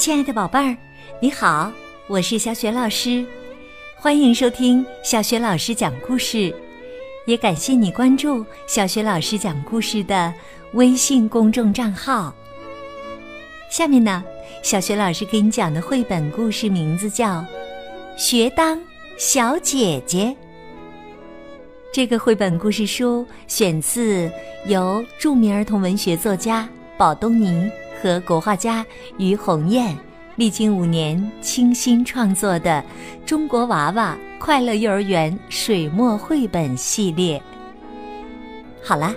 亲爱的宝贝儿，你好，我是小雪老师，欢迎收听小雪老师讲故事，也感谢你关注小雪老师讲故事的微信公众账号。下面呢，小雪老师给你讲的绘本故事名字叫《学当小姐姐》。这个绘本故事书选自由著名儿童文学作家宝东尼和国画家于红艳历经五年倾心创作的《中国娃娃快乐幼儿园水墨绘本系列》。好啦，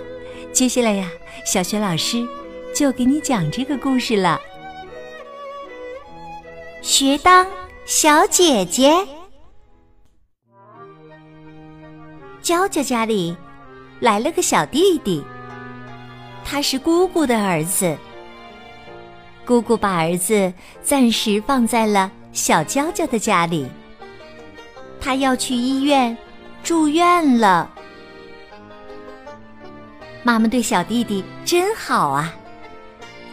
接下来呀，小雪老师就给你讲这个故事了。学当小姐姐。娇娇家里来了个小弟弟，他是姑姑的儿子。姑姑把儿子暂时放在了小娇娇的家里，他要去医院住院了。妈妈对小弟弟真好啊，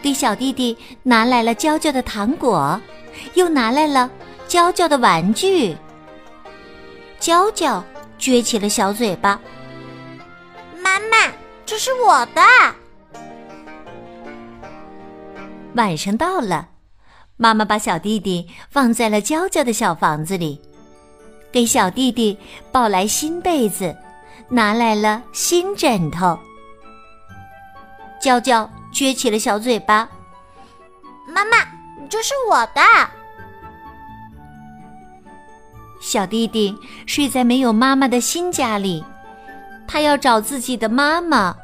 给小弟弟拿来了娇娇的糖果，又拿来了娇娇的玩具。娇娇。撅起了小嘴巴。妈妈，这是我的。晚上到了，妈妈把小弟弟放在了娇娇的小房子里，给小弟弟抱来新被子，拿来了新枕头。娇娇撅起了小嘴巴。妈妈，这是我的。小弟弟睡在没有妈妈的新家里，他要找自己的妈妈。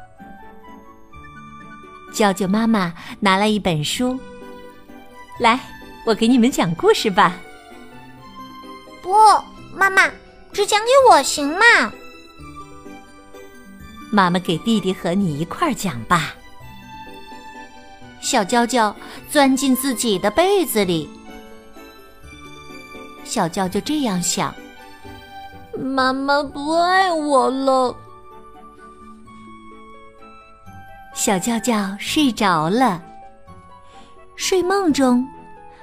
娇娇妈妈拿来一本书，来，我给你们讲故事吧。不，妈妈，只讲给我行吗？妈妈给弟弟和你一块儿讲吧。小娇娇钻进自己的被子里。小娇就这样想：“妈妈不爱我了。”小叫叫睡着了。睡梦中，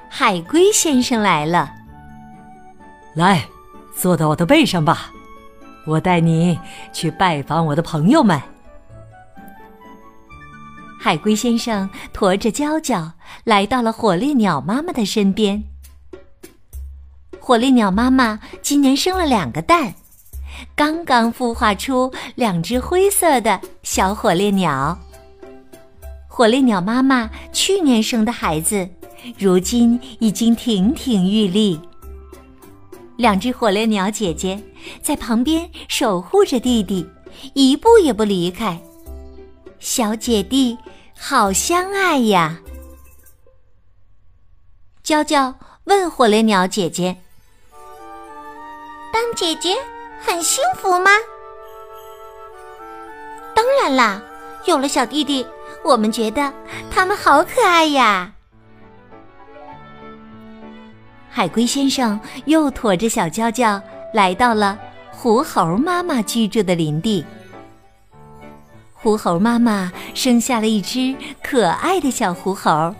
海龟先生来了。来，坐到我的背上吧，我带你去拜访我的朋友们。海龟先生驮着娇娇来到了火烈鸟妈妈的身边。火烈鸟妈妈今年生了两个蛋，刚刚孵化出两只灰色的小火烈鸟。火烈鸟妈妈去年生的孩子，如今已经亭亭玉立。两只火烈鸟姐姐在旁边守护着弟弟，一步也不离开。小姐弟好相爱呀！娇娇问火烈鸟姐姐。当姐姐很幸福吗？当然啦，有了小弟弟，我们觉得它们好可爱呀。海龟先生又驮着小娇娇来到了狐猴妈妈居住的林地。狐猴妈妈生下了一只可爱的小狐猴，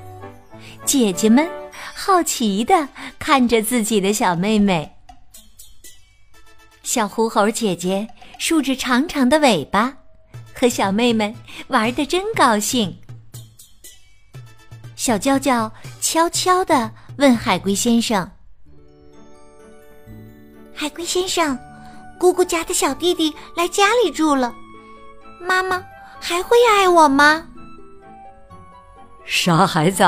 姐姐们好奇的看着自己的小妹妹。小狐猴姐姐竖着长长的尾巴，和小妹们玩的真高兴。小娇娇悄悄地问海龟先生：“海龟先生，姑姑家的小弟弟来家里住了，妈妈还会爱我吗？”傻孩子，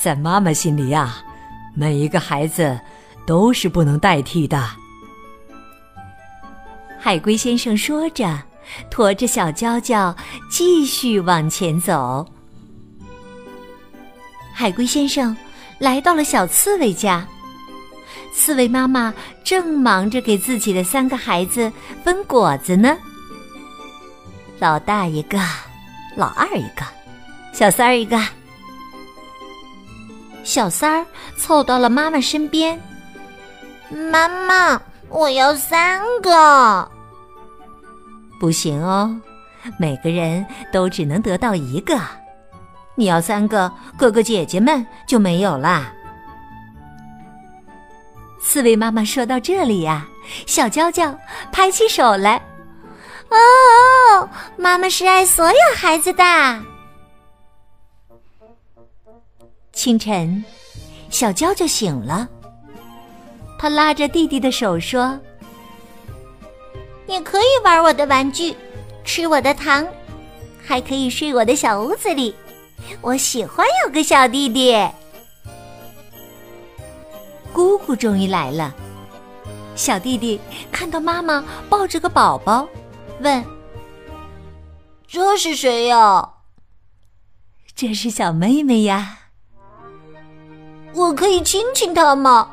在妈妈心里呀，每一个孩子都是不能代替的。海龟先生说着，驮着小娇娇继续往前走。海龟先生来到了小刺猬家，刺猬妈妈正忙着给自己的三个孩子分果子呢。老大一个，老二一个，小三儿一个。小三儿凑到了妈妈身边，妈妈。我要三个，不行哦，每个人都只能得到一个。你要三个，哥哥姐姐们就没有啦。刺猬妈妈说到这里呀，小娇娇拍起手来。哦，妈妈是爱所有孩子的。清晨，小娇就醒了，她拉着弟弟的手说：“你可以玩我的玩具，吃我的糖，还可以睡我的小屋子里。我喜欢有个小弟弟。”姑姑终于来了，小弟弟看到妈妈抱着个宝宝。问：“这是谁呀？”“这是小妹妹呀。”“我可以亲亲她吗？”“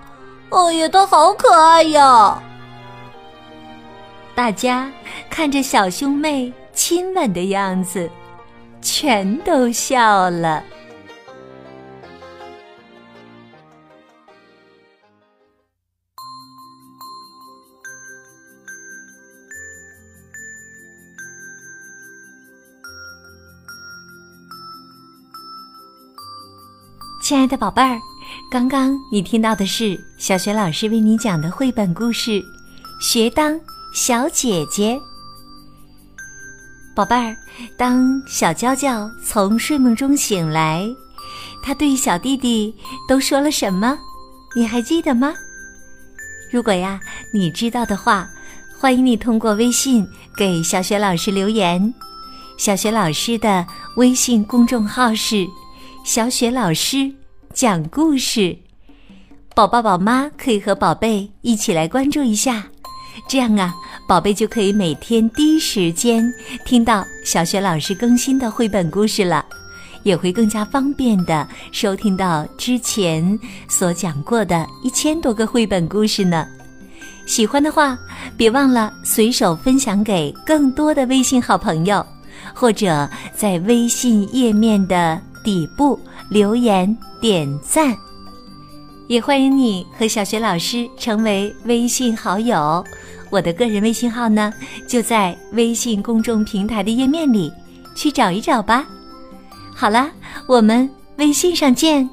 哦呀，她好可爱呀！”大家看着小兄妹亲吻的样子，全都笑了。亲爱的宝贝儿，刚刚你听到的是小学老师为你讲的绘本故事《学当小姐姐》。宝贝儿，当小娇娇从睡梦中醒来，她对小弟弟都说了什么？你还记得吗？如果呀，你知道的话，欢迎你通过微信给小雪老师留言。小雪老师的微信公众号是。小雪老师讲故事，宝宝宝妈可以和宝贝一起来关注一下，这样啊，宝贝就可以每天第一时间听到小雪老师更新的绘本故事了，也会更加方便的收听到之前所讲过的一千多个绘本故事呢。喜欢的话，别忘了随手分享给更多的微信好朋友，或者在微信页面的。底部留言点赞，也欢迎你和小学老师成为微信好友。我的个人微信号呢，就在微信公众平台的页面里，去找一找吧。好了，我们微信上见。